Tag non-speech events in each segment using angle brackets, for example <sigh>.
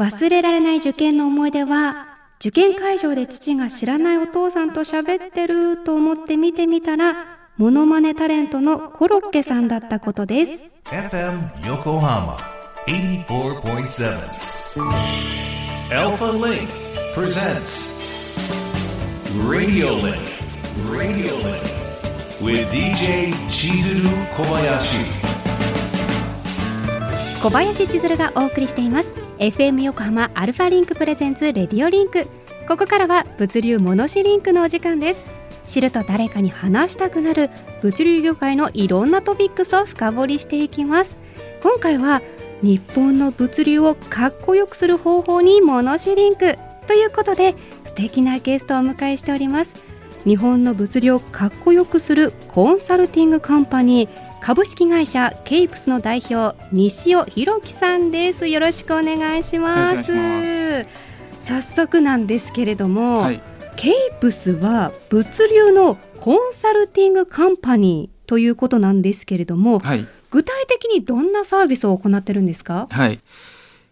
忘れられない受験の思い出は、受験会場で父が知らないお父さんと喋ってると思って見てみたら、ものまねタレントのコロッケさんだったことです。FM 横浜84.7 Alpha Link presents Radio Link Radio Link with DJ Chizuru Kobayashi. 小林千鶴がお送りしています。FM 横浜 ALFALINK presents RADIOLINK。ここからは物流ものしリンクのお時間です。知ると誰かに話したくなる物流業界のいろんなトピックスを深掘りしていきます。今回は日本の物流をかっこよくする方法にものしリンク。ということで素敵なゲストをお迎えしております。日本の物流をかっこよくするコンサルティングカンパニー株式会社ケイプスの代表西尾弘樹さんです。よろしくお願いします。早速なんですけれども、はい、ケイプスは物流のコンサルティングカンパニーということなんですけれども、はい、具体的にどんなサービスを行ってるんですか？はい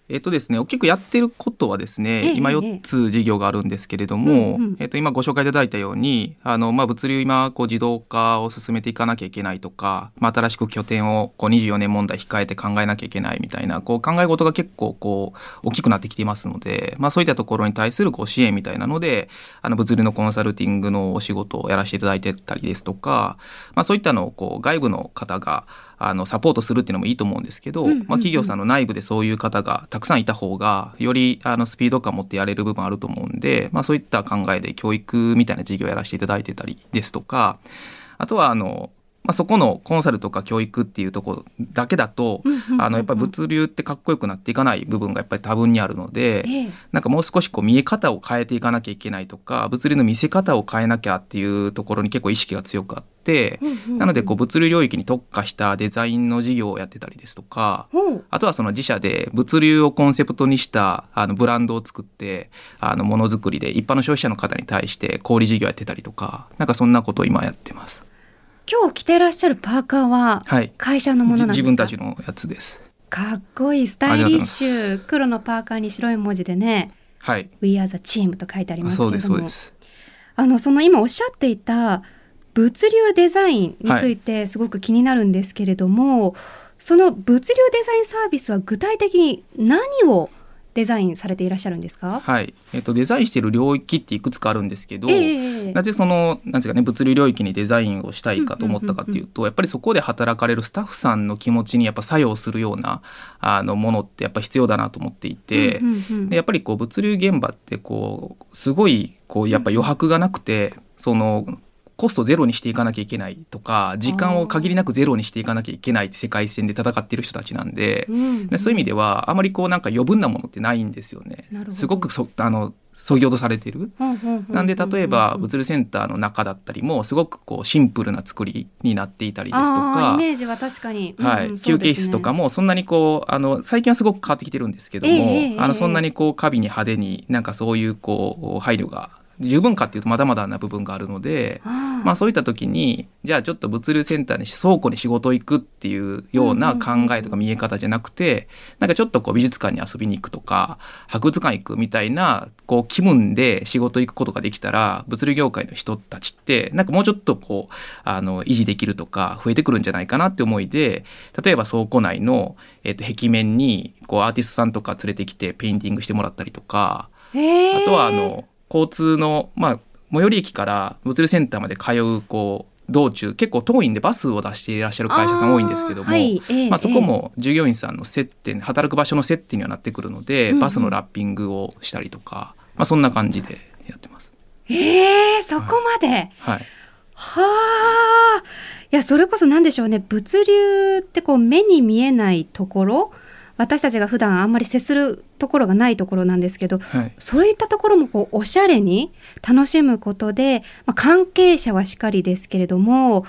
えっ、とですね、大きくやってることはですね、今4つ事業があるんですけれども、えっ、と、今ご紹介いただいたように、あの、まあ、物流今、こう、自動化を進めていかなきゃいけないとか、まあ、新しく拠点を、こう、24年問題控えて考えなきゃいけないみたいな、こう、考え事が結構、こう、大きくなってきていますので、まあ、そういったところに対する、こう、支援みたいなので、あの、物流のコンサルティングのお仕事をやらせていただいてたりですとか、まあ、そういったのを、こう、外部の方が、あのサポートするっていうのもいいと思うんですけど、まあ、企業さんの内部でそういう方がたくさんいた方がよりあのスピード感を持ってやれる部分あると思うんで、まあ、そういった考えで教育みたいな事業をやらせていただいてたりですとかあとはあのまあ、そこのコンサルとか教育っていうところだけだと、あのやっぱり物流ってかっこよくなっていかない部分がやっぱり多分にあるので、なんかもう少しこう見え方を変えていかなきゃいけないとか物流の見せ方を変えなきゃっていうところに結構意識が強くあって、なのでこう物流領域に特化したデザインの事業をやってたりですとか、あとはその自社で物流をコンセプトにしたあのブランドを作ってあのものづくりで一般の消費者の方に対して小売事業やってたりとかなんかそんなことを今やってます。今日着てらっしゃるパーカーは会社のものなんですか、はい、自分たちのやつです。かっこいいスタイリッシュ黒のパーカーに白い文字でねはい。We are the team と書いてありますけれども。あのその今おっしゃっていた物流デザインについてすごく気になるんですけれども、はい、その物流デザインサービスは具体的に何をデザインされていらっしゃるんですか？はい、えっ、ー、とデザインしている領域っていくつかあるんですけど、えー、なぜそのなんですかね物流領域にデザインをしたいかと思ったかっていうと、やっぱりそこで働かれるスタッフさんの気持ちにやっぱ作用するようなあのものってやっぱ必要だなと思っていて、でやっぱりこう物流現場ってこうすごいこうやっぱ余白がなくて、そのコストゼロにしていかなきゃいけないとか時間を限りなくゼロにしていかなきゃいけない世界線で戦っている人たちなんでうん、でそういう意味ではあまりこうなんか余分なものってないんですよね。すごくそあのそぎ落とされてる。なんで例えば物流センターの中だったりもすごくこうシンプルな作りになっていたりですとかイメージは確かに、はい、休憩室とかもそんなにこうあの最近はすごく変わってきてるんですけども、えー、あのそんなにこう過敏に派手になんかそういうこう配慮が十分かっていうとまだまだな部分があるので、まあ、そういった時にじゃあちょっと物流センターに倉庫に仕事行くっていうような考えとか見え方じゃなくてなんかちょっとこう美術館に遊びに行くとか博物館行くみたいなこう気分で仕事行くことができたら物流業界の人たちってなんかもうちょっとこうあの維持できるとか増えてくるんじゃないかなって思いで例えば倉庫内の、えー、と壁面にこうアーティストさんとか連れてきてペインティングしてもらったりとかあとはあの交通の、まあ、最寄り駅から物流センターまで通うこう道中結構遠いんでバスを出していらっしゃる会社さん多いんですけども、はいえー、まあ、そこも従業員さんの接点働く場所の接点にはなってくるので、うん、バスのラッピングをしたりとか、まあ、そんな感じでやってます。えー、そこまで、はい、はい。はあ。いやそれこそ何でしょうね。物流ってこう目に見えないところ私たちが普段あんまり接するところがないところなんですけど、はい、そういったところもこうおしゃれに楽しむことで、まあ、関係者はしかりですけれども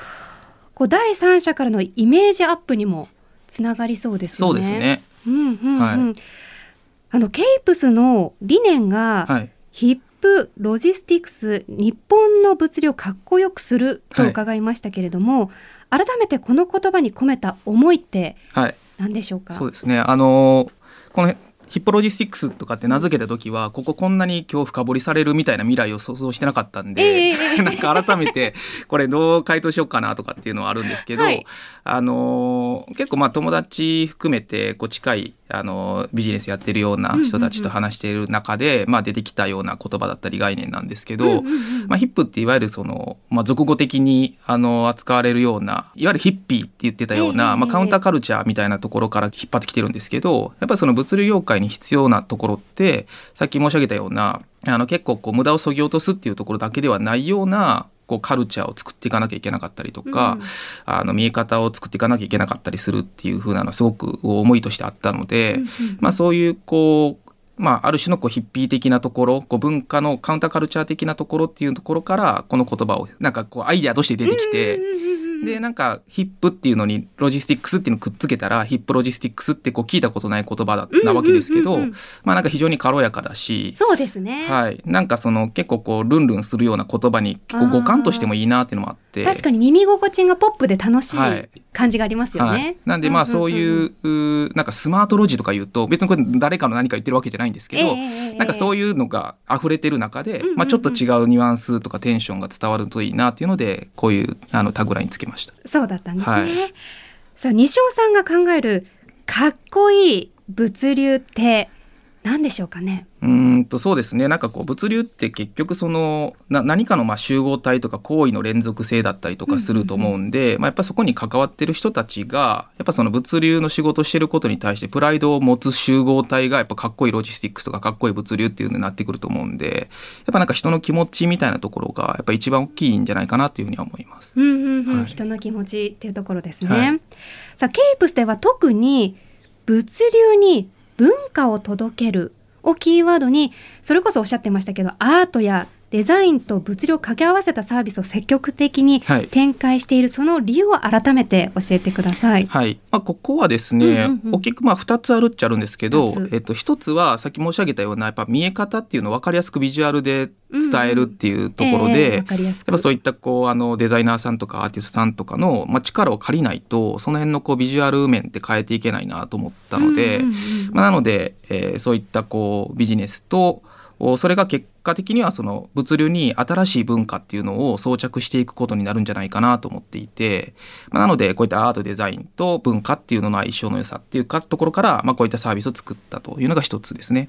こう第三者からのイメージアップにもつながりそうですよね。そうですね、うんうんうん。はい、あのケイプスの理念が、はい、ヒップロジスティクス日本の物流をかっこよくすると伺いましたけれども、改めてこの言葉に込めた思いって、はい何でしょうか？そうですね。あのこのヒップロジスティックスとかって名付けた時はこここんなに今日深掘りされるみたいな未来を想像してなかったんで、えー <laughs> なんか改めてこれどう回答しようかなとかっていうのはあるんですけど、はい。あのー結構まあ友達含めてこう近い、あのービジネスやってるような人たちと話している中で、まあ、出てきたような言葉だったり概念なんですけど、まあ、ヒップっていわゆるその、まあ、俗語的にあの扱われるようないわゆるヒッピーって言ってたような、ええまあ、カウンターカルチャーみたいなところから引っ張ってきてるんですけどやっぱりその物流業界に必要なところってさっき申し上げたようなあの結構こう無駄をそぎ落とすっていうところだけではないようなこうカルチャーを作っていかなきゃいけなかったりとか、うんあの見え方を作っていかなきゃいけなかったりするっていう風なのはすごく思いとしてあったので、うんうんまあ、そういうこう、まあ、ある種のこうヒッピー的なところこう文化のカウンターカルチャー的なところっていうところからこの言葉をなんかこうアイデアとして出てきて。うんうんうんうんでなんかヒップっていうのにロジスティックスっていうのをくっつけたらヒップロジスティックスってこう聞いたことない言葉だなわけですけど、うん。うんうんうんまあなんか非常に軽やかだし、そうですね、はい、なんかその結構こうルンルンするような言葉に結構五感としてもいいなっていうのもあって。確かに耳心地がポップで楽しはい。い感じがありますよね、はい、なんでまあそういう,、うーなんかスマートロジとか言うと別にこれ誰かの何か言ってるわけじゃないんですけど、なんかそういういうのが溢れてる中で、うんうんうんまあ、ちょっと違うニュアンスとかテンションが伝わるといいなっていうのでこういうあのタグラインつけました。そうだったんですね、はいさあ西尾さんが考えるかっこいい物流って何でしょうかね？うーんとそうですね。なんかこう物流って結局そのな何かのまあ集合体とか行為の連続性だったりとかすると思うんで、まあ、やっぱそこに関わってる人たちがやっぱその物流の仕事をしてることに対してプライドを持つ集合体がやっぱかっこいいロジスティックスとかかっこいい物流っていうのになってくると思うんでやっぱなんか人の気持ちみたいなところがやっぱ一番大きいんじゃないかなというふうには思います。うんうんうん。はい。人の気持ちっていうところですね、はい。さあケープスでは特に物流に文化を届けるをキーワードにそれこそおっしゃってましたけどアートやデザインと物流を掛け合わせたサービスを積極的にはい。展開しているその理由を改めて教えてください。はい。まあ、ここはですね、うんうんうん。大きくまあ2つあるっちゃあるんですけどえっと、1つはさっき申し上げたようなやっぱ見え方っていうのを分かりやすくビジュアルで伝えるっていうところで、ええわかりやすく。やっぱそういったこうあのデザイナーさんとかアーティストさんとかの、まあ、力を借りないとその辺のこうビジュアル面って変えていけないなと思ったので、うんうんうんまあ、なので、えーそういったこうビジネスとおそれが結果的にはその物流に新しい文化っていうのを装着していくことになるんじゃないかなと思っていて、まあ、なのでこういったアートデザインと文化っていうのの相性の良さっていうかところから、まあ、こういったサービスを作ったというのが一つですね。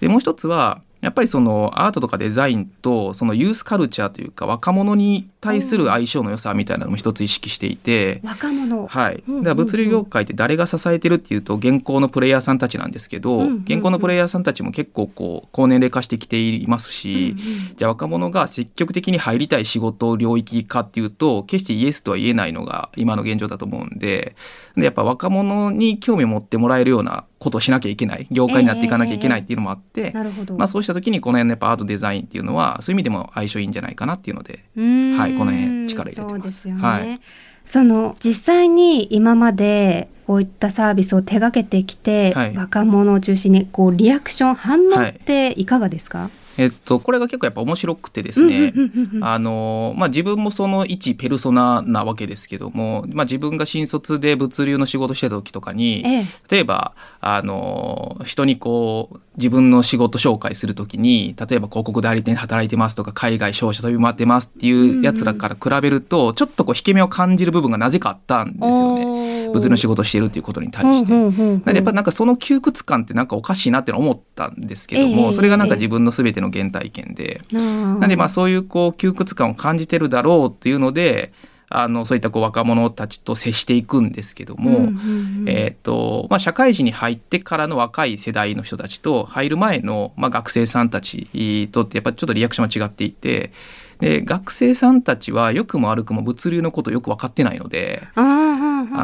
でもう一つはやっぱりそのアートとかデザインとそのユースカルチャーというか若者に対する相性の良さみたいなのも一つ意識していて。若者、はい、物流業界って誰が支えてるっていうと現行のプレイヤーさんたちなんですけど、現行のプレイヤーさんたちも結構こう高年齢化してきていますし、じゃあ若者が積極的に入りたい仕事領域かっていうと決してイエスとは言えないのが今の現状だと思うんででやっぱ若者に興味を持ってもらえるようなことをしなきゃいけない。業界になっていかなきゃいけないっていうのもあって、なるほど、まあ、そうした時にこの辺のやっぱアートデザインっていうのはそういう意味でも相性いいんじゃないかなっていうので。はいこの辺力入れてます。そうですよね、はい。その実際に今までこういったサービスを手掛けてきて、はい。若者を中心にこうリアクション反応っていかがですか、えっと、これが結構やっぱ面白くてですね、うんうんうんうんあのまあ、自分もその一ペルソナなわけですけども、まあ、自分が新卒で物流の仕事してた時とかにええ。例えばあの人にこう自分の仕事紹介する時に例えば広告代理店で働いてますとか海外商社飛び回ってますっていうやつらから比べると、ちょっとこう引け目を感じる部分がなぜかあったんですよね。物流の仕事をしているっていうことに対して。んでやっぱなんかその窮屈感ってなんかおかしいなって思ったんですけども、ええそれがなんか自分の全ての原体験で、ななんでまあそういうこう窮屈感を感じてるだろうっていうのであのそういったこう若者たちと接していくんですけども、えーとまあ、社会人に入ってからの若い世代の人たちと入る前の、まあ、学生さんたちとってやっぱちょっとリアクションは違っていてで学生さんたちは良くも悪くも物流のことよく分かってないので。あ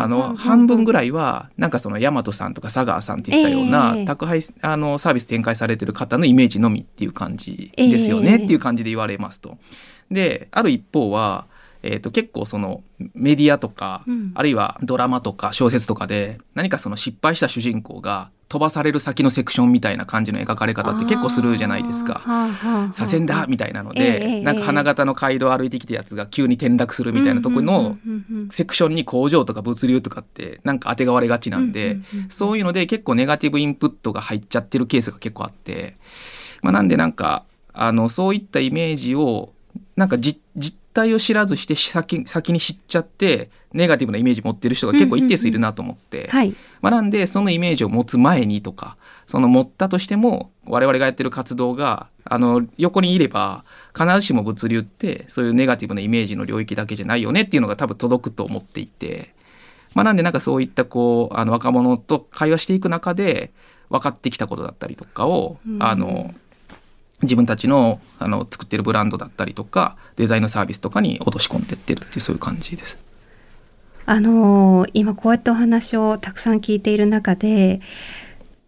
の半分ぐらいはなんかその大和さんとか佐川さんっていったようなええ。宅配あのサービス展開されてる方のイメージのみっていう感じですよねええ。っていう感じで言われますと。である一方は、えー、と結構そのメディアとか、うん。あるいはドラマとか小説とかで何かその失敗した主人公が飛ばされる先のセクションみたいな感じの描かれ方って結構するじゃないですか。左遷だみたいなので、なんか花形の街道歩いてきたやつが急に転落するみたいなところのセクションに工場とか物流とかってなんか当てがわれがちなんで、そういうので結構ネガティブインプットが入っちゃってるケースが結構あって、まあ、なんでなんかあのそういったイメージをなんか実態を知らずして先先に知っちゃってネガティブなイメージ持ってる人が結構一定数いるなと思って、まあ、なんでそのイメージを持つ前にとかその持ったとしても我々がやってる活動があの横にいれば必ずしも物流ってそういうネガティブなイメージの領域だけじゃないよねっていうのが多分届くと思っていて、まあ、なんでなんかそういったこうあの若者と会話していく中で分かってきたことだったりとかを、あの自分たちのあの作ってるブランドだったりとかデザインのサービスとかに落とし込んでってるっていうそういう感じです。あのー、今こうやってお話をたくさん聞いている中で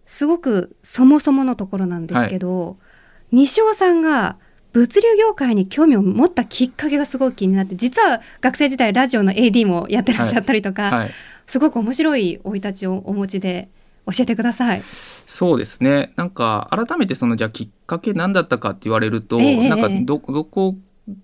すごくそもそものところなんですけど、はい、西尾さんが物流業界に興味を持ったきっかけがすごく気になって実は学生時代ラジオの AD もやってらっしゃったりとか、はいはい、すごく面白い生い立ちをお持ちで教えてください。そうですね。なんか改めてそのじゃあきっかけ何だったかって言われると、えー、なんかどどこ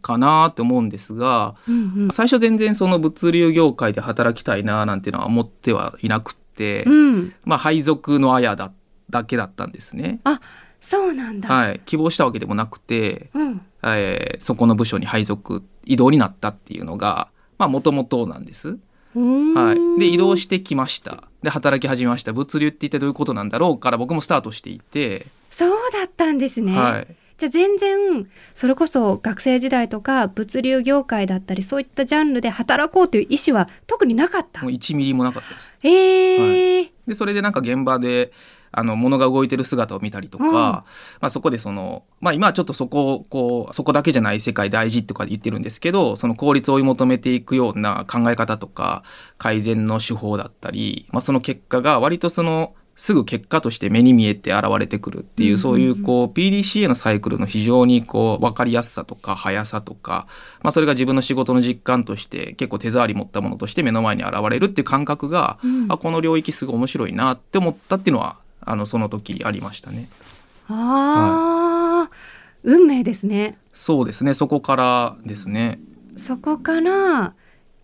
かなって思うんですが、うんうん、最初全然その物流業界で働きたいななんていうのは思ってはいなくて、うん、まあ配属のあやだだけだったんですね。あそうなんだ、はい、希望したわけでもなくて、うん、えー、そこの部署に配属異動になったっていうのがもともとなんです。はい、で移動してきました。で働き始めました。物流って一体どういうことなんだろうから僕もスタートしていて。そうだったんですね、はい、じゃあ全然それこそ学生時代とか物流業界だったりそういったジャンルで働こうという意思は特になかった？もう1ミリもなかったです。えー、はい、でそれでなんか現場であの物が動いてる姿を見たりとか、うん、まあ、そこでその、まあ、今はちょっとそここうそこだけじゃない世界大事とか言ってるんですけどその効率を追い求めていくような考え方とか改善の手法だったり、まあ、その結果が割とそのすぐ結果として目に見えて現れてくるっていう、そういうこう PDCA のサイクルの非常にこう分かりやすさとか速さとか、まあ、それが自分の仕事の実感として結構手触り持ったものとして目の前に現れるっていう感覚が、うん、あこの領域すごい面白いなって思ったっていうのはあのその時ありましたね。ああ、はい、運命ですね。そうですね。そこからですね。そこから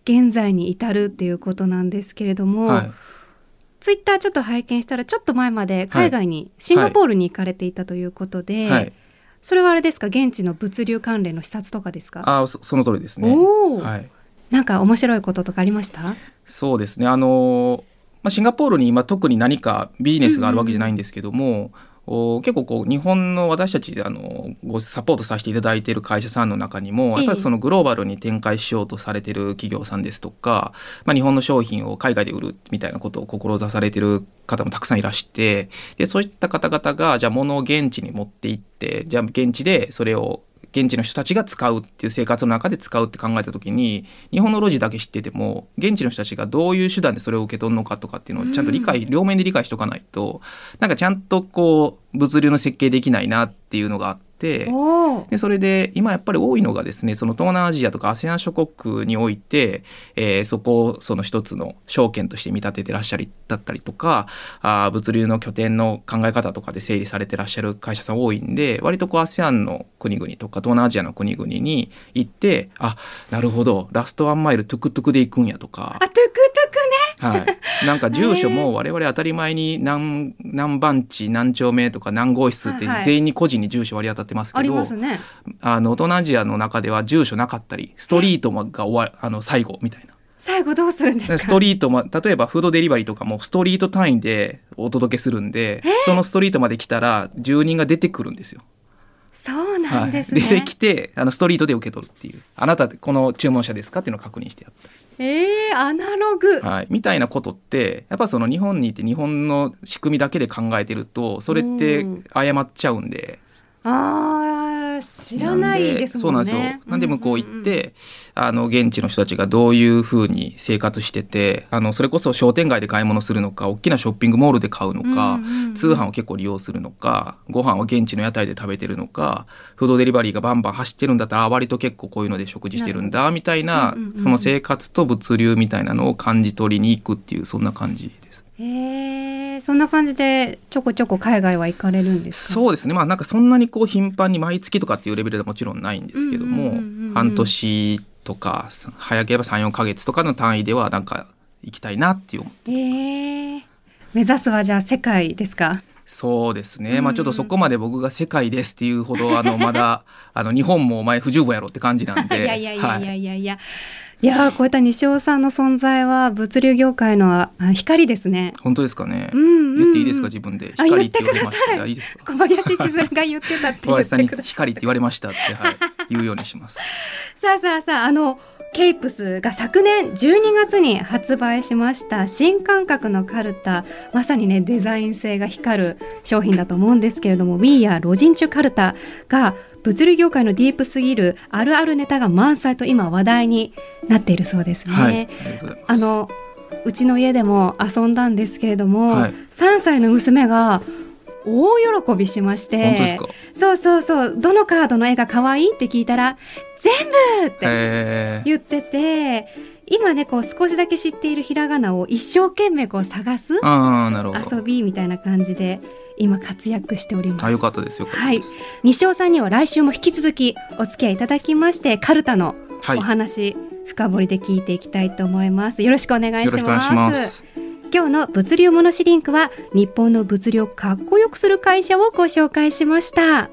現在に至るっていうことなんですけれども、はい、ツイッターちょっと拝見したらちょっと前まで海外に、シンガポールに行かれていたということで、はい、それはあれですか？現地の物流関連の視察とかですか？あそその通りですね。はい、なんか面白いこととかありました？そうですね。あのまあ、シンガポールに今特に何かビジネスがあるわけじゃないんですけども、お結構こう日本の私たちあのごサポートさせていただいている会社さんの中にもやっぱりそのグローバルに展開しようとされてる企業さんですとか、まあ、日本の商品を海外で売るみたいなことを志されてる方もたくさんいらしてでそういった方々がじゃあ物を現地に持って行ってじゃあ現地でそれを現地の人たちが使うっていう生活の中で使うって考えた時に日本の路地だけ知ってても現地の人たちがどういう手段でそれを受け取るのかとかっていうのをちゃんと理解、うん、両面で理解しとかないとなんかちゃんとこう物流の設計できないなっていうのがあって。でそれで今やっぱり多いのがですねその東南アジアとか ASEAN 諸国において、えー、そこをその一つの証券として見立ててらっしゃりだったりとかあ物流の拠点の考え方とかで整理されてらっしゃる会社さん多いんで割とこう ASEAN の国々とか東南アジアの国々に行ってあなるほどラストワンマイルトゥクトゥクで行くんやとか。あトゥクトはい、なんか住所も我々当たり前に何何番地何丁目とか何号室って全員に個人に住所割り当たってますけど、はいはいね、あの東南アジアの中では住所なかったりストリートが終わあの最後みたいな。最後どうするんですか？ストリート、ま、例えばフードデリバリーとかもストリート単位でお届けするんでそのストリートまで来たら住人が出てくるんですよ。そうなんですね、はい、出てきてあのストリートで受け取るっていう。あなたこの注文者ですか？っていうのを確認してやったえー、アナログ、はい、みたいなことってやっぱその日本にいて日本の仕組みだけで考えてるとそれって誤っちゃうんで。ああ知らないですもんね。そうなんですよ。なんで向こう行って、あの現地の人たちがどういうふうに生活してて、あのそれこそ商店街で買い物するのか、大きなショッピングモールで買うのか、通販を結構利用するのか、ご飯を現地の屋台で食べてるのか、フードデリバリーがバンバン走ってるんだったら、割と結構こういうので食事してるんだみたいな、その生活と物流みたいなのを感じ取りに行くっていうそんな感じです。へえ、そんな感じでちょこちょこ海外は行かれるんですそうですね。まあなんかそんなにこう頻繁に毎月とかっていうレベルではもちろんないんですけども、半年とか早ければ34か月とかの単位ではなんか行きたいなっていう。えー、目指すはじゃあ世界ですか？そうですね、まあちょっとそこまで僕が世界ですっていうほどあのまだあの日本もお前不十分やろって感じなん。でいやいやいやいやいやいや、はい、いやこういった西尾さんの存在は物流業界の光ですね。本当ですかね、うんうん。うん、言っていいですか自分で？光って言われましたいいですか小林千鶴が言ってたって小林さんに光って言われましたって、はい、言うようにします。<laughs> さあさあさああのケイプスが昨年12月に発売しました新感覚のカルタまさにねデザイン性が光る商品だと思うんですけれども We やロジンチュカルタが物流業界のディープすぎるあるあるネタが満載と今話題になっているそうですね。はい、あのうちの家でも遊んだんですけれども、はい、3歳の娘が大喜びしまして。そうそうそう。どのカードの絵が可愛いって聞いたら全部って言ってて今ねこう少しだけ知っているひらがなを一生懸命こう探す遊びみたいな感じで今活躍しております。あよかったですよはい。西尾さんには来週も引き続きお付き合いいただきましてカルタのお話、はい、深掘りで聞いていきたいと思います。よろしくお願いします今日の物流モノシリンクは日本の物流をかっこよくする会社をご紹介しました。